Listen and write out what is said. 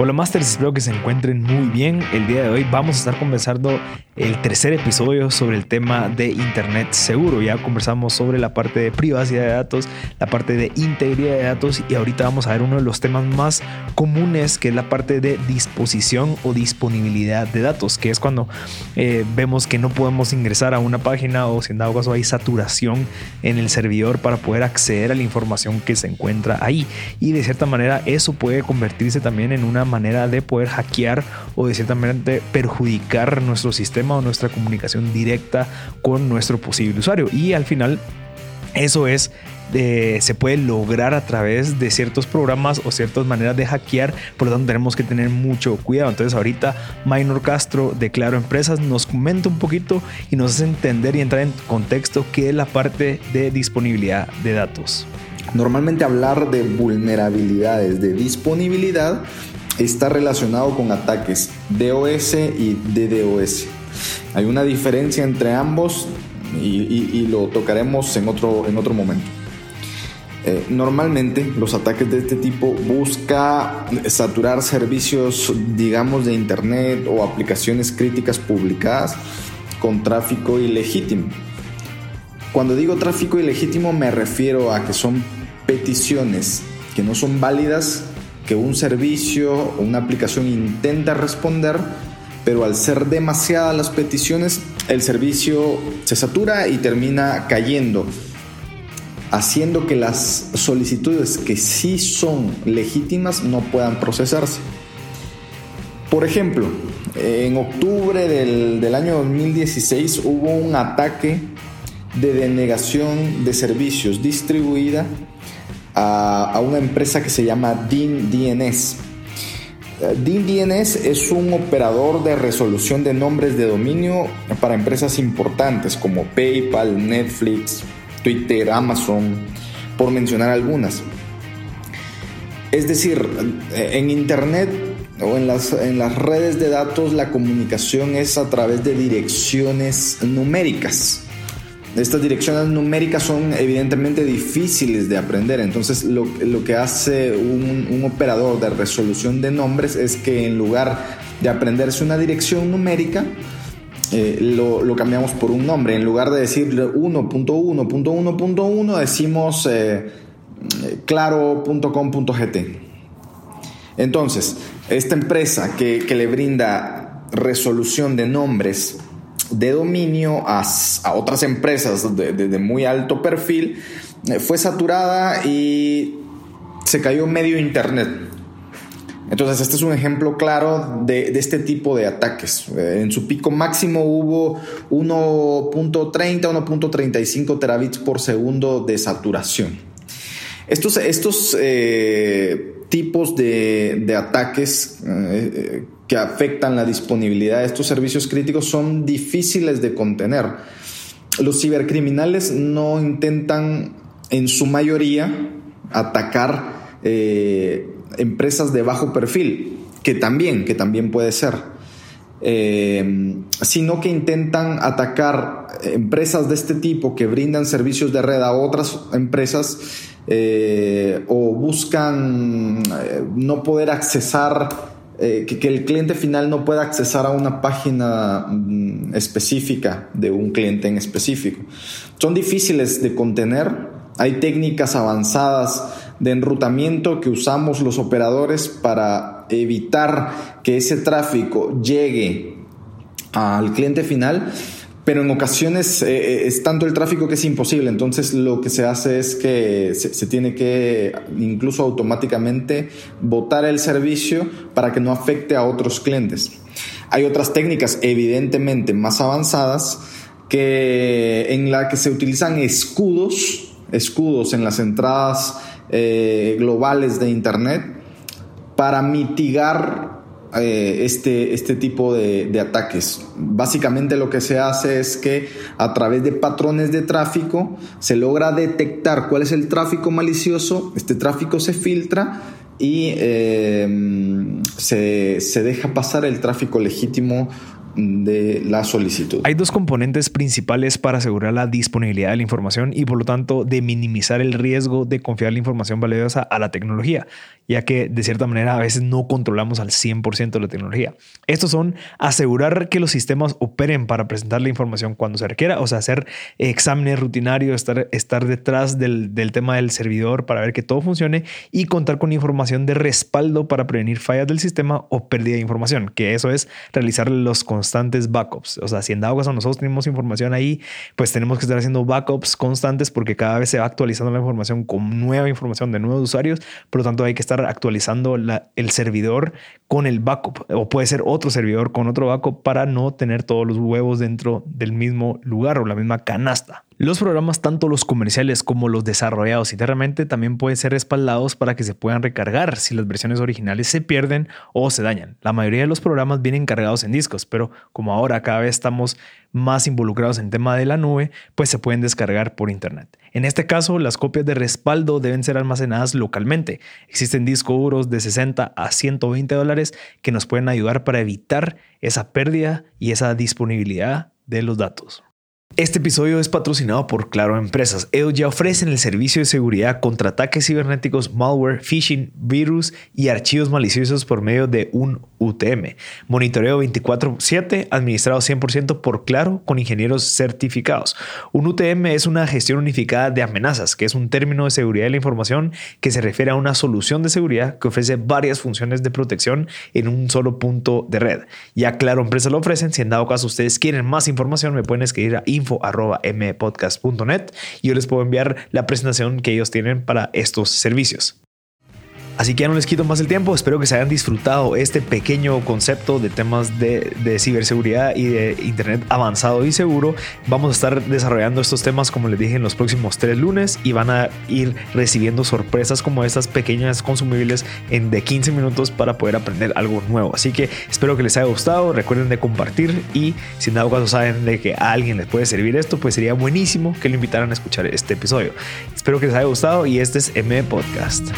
Hola Masters, espero que se encuentren muy bien. El día de hoy vamos a estar conversando el tercer episodio sobre el tema de Internet seguro. Ya conversamos sobre la parte de privacidad de datos, la parte de integridad de datos y ahorita vamos a ver uno de los temas más comunes que es la parte de disposición o disponibilidad de datos, que es cuando eh, vemos que no podemos ingresar a una página o si en dado caso hay saturación en el servidor para poder acceder a la información que se encuentra ahí. Y de cierta manera eso puede convertirse también en una manera de poder hackear o de cierta manera perjudicar nuestro sistema o nuestra comunicación directa con nuestro posible usuario. Y al final eso es eh, se puede lograr a través de ciertos programas o ciertas maneras de hackear, por lo tanto tenemos que tener mucho cuidado. Entonces ahorita Minor Castro de Claro Empresas nos comenta un poquito y nos hace entender y entrar en contexto qué es la parte de disponibilidad de datos. Normalmente hablar de vulnerabilidades de disponibilidad está relacionado con ataques DOS y DDoS. Hay una diferencia entre ambos y, lo tocaremos en otro, en otro momento. Eh, normalmente los ataques de este tipo busca saturar servicios, digamos, de Internet o aplicaciones críticas publicadas con tráfico ilegítimo. Cuando digo tráfico ilegítimo me refiero a que son peticiones que no son válidas que un servicio o una aplicación intenta responder, pero al ser demasiadas las peticiones, el servicio se satura y termina cayendo, haciendo que las solicitudes que sí son legítimas no puedan procesarse. Por ejemplo, en octubre del, del año 2016 hubo un ataque de denegación de servicios distribuida a, una empresa que se llama DIN DNS. Eh, DIN DNS es un operador de resolución de nombres de dominio para empresas importantes como PayPal, Netflix, Twitter, Amazon, por mencionar algunas. Es decir, en Internet o en las, en las redes de datos la comunicación es a través de direcciones numéricas. Estas direcciones numéricas son evidentemente difíciles de aprender, entonces lo, que hace un, operador de resolución de nombres es que en lugar de aprenderse una dirección numérica, eh, lo, cambiamos por un nombre. En lugar de decir 1.1.1.1, decimos eh, claro.com.gt. Entonces, esta empresa que, que le brinda resolución de nombres de dominio a, otras empresas de, muy alto perfil, eh, fue saturada y se cayó medio Internet. Entonces, este es un ejemplo claro de, este tipo de ataques. Eh, en su pico máximo hubo 1.30, 1.35 terabits por segundo de saturación. Estos, estos eh, tipos de, ataques que afectan la disponibilidad de estos servicios críticos son difíciles de contener. Los cibercriminales no intentan en su mayoría atacar eh, empresas de bajo perfil, que también, que también puede ser, eh, sino que intentan atacar empresas de este tipo que brindan servicios de red a otras empresas eh, o buscan no poder accesar eh, que, el cliente final no pueda accesar a una página mm, específica de un cliente en específico. Son difíciles de contener, hay técnicas avanzadas de enrutamiento que usamos los operadores para evitar que ese tráfico llegue al cliente final pero en ocasiones eh, eh, es tanto el tráfico que es imposible. Entonces lo que se hace es que se, tiene que incluso automáticamente votar el servicio para que no afecte a otros clientes. Hay otras técnicas evidentemente más avanzadas que en la que se utilizan escudos, escudos en las entradas eh, globales de Internet para mitigar eh, este, este tipo de, ataques. Básicamente lo que se hace es que a través de patrones de tráfico se logra detectar cuál es el tráfico malicioso, este tráfico se filtra y eh, se, deja pasar el tráfico legítimo de la solicitud. Hay dos componentes principales para asegurar la disponibilidad de la información y por lo tanto de minimizar el riesgo de confiar la información valiosa a la tecnología, ya que de cierta manera a veces no controlamos al 100% de la tecnología. Estos son asegurar que los sistemas operen para presentar la información cuando se requiera, o sea, hacer exámenes rutinarios, estar, estar detrás del, del tema del servidor para ver que todo funcione y contar con información de respaldo para prevenir fallas del sistema o pérdida de información, que eso es realizar los constantes backups. O sea, si en dado caso nosotros tenemos información ahí, pues tenemos que estar haciendo backups constantes porque cada vez se va actualizando la información con nueva información de nuevos usuarios. Por lo tanto, hay que estar actualizando el servidor con el backup o puede ser otro servidor con otro backup para no tener todos los huevos dentro del mismo lugar o la misma canasta. Los programas, tanto los comerciales como los desarrollados internamente, también pueden ser respaldados para que se puedan recargar si las versiones originales se pierden o se dañan. La mayoría de los programas vienen cargados en discos, pero como ahora cada vez estamos más involucrados en tema de la nube, pues se pueden descargar por internet. En este caso, las copias de respaldo deben ser almacenadas localmente. Existen discos duros de 60 a 120 dólares que nos pueden ayudar para evitar esa pérdida y esa disponibilidad de los datos. Este episodio es patrocinado por Claro Empresas. Ellos ya ofrecen el servicio de seguridad contra ataques cibernéticos, malware, phishing, virus y archivos maliciosos por medio de un UTM. Monitoreo 24/7 administrado 100% por Claro con ingenieros certificados. Un UTM es una gestión unificada de amenazas, que es un término de seguridad de la información que se refiere a una solución de seguridad que ofrece varias funciones de protección en un solo punto de red. Ya Claro Empresas lo ofrecen. Si en dado caso ustedes quieren más información, me pueden escribir a info.mpodcast.net y yo les puedo enviar la presentación que ellos tienen para estos servicios. Así que ya no les quito más el tiempo, espero que se hayan disfrutado este pequeño concepto de temas de, ciberseguridad y de Internet avanzado y seguro. Vamos a estar desarrollando estos temas, como les dije, en los próximos tres lunes y van a ir recibiendo sorpresas como estas pequeñas consumibles en de 15 minutos para poder aprender algo nuevo. Así que espero que les haya gustado, recuerden de compartir y si en dado caso saben de que a alguien les puede servir esto, pues sería buenísimo que lo invitaran a escuchar este episodio. Espero que les haya gustado y este es M Podcast.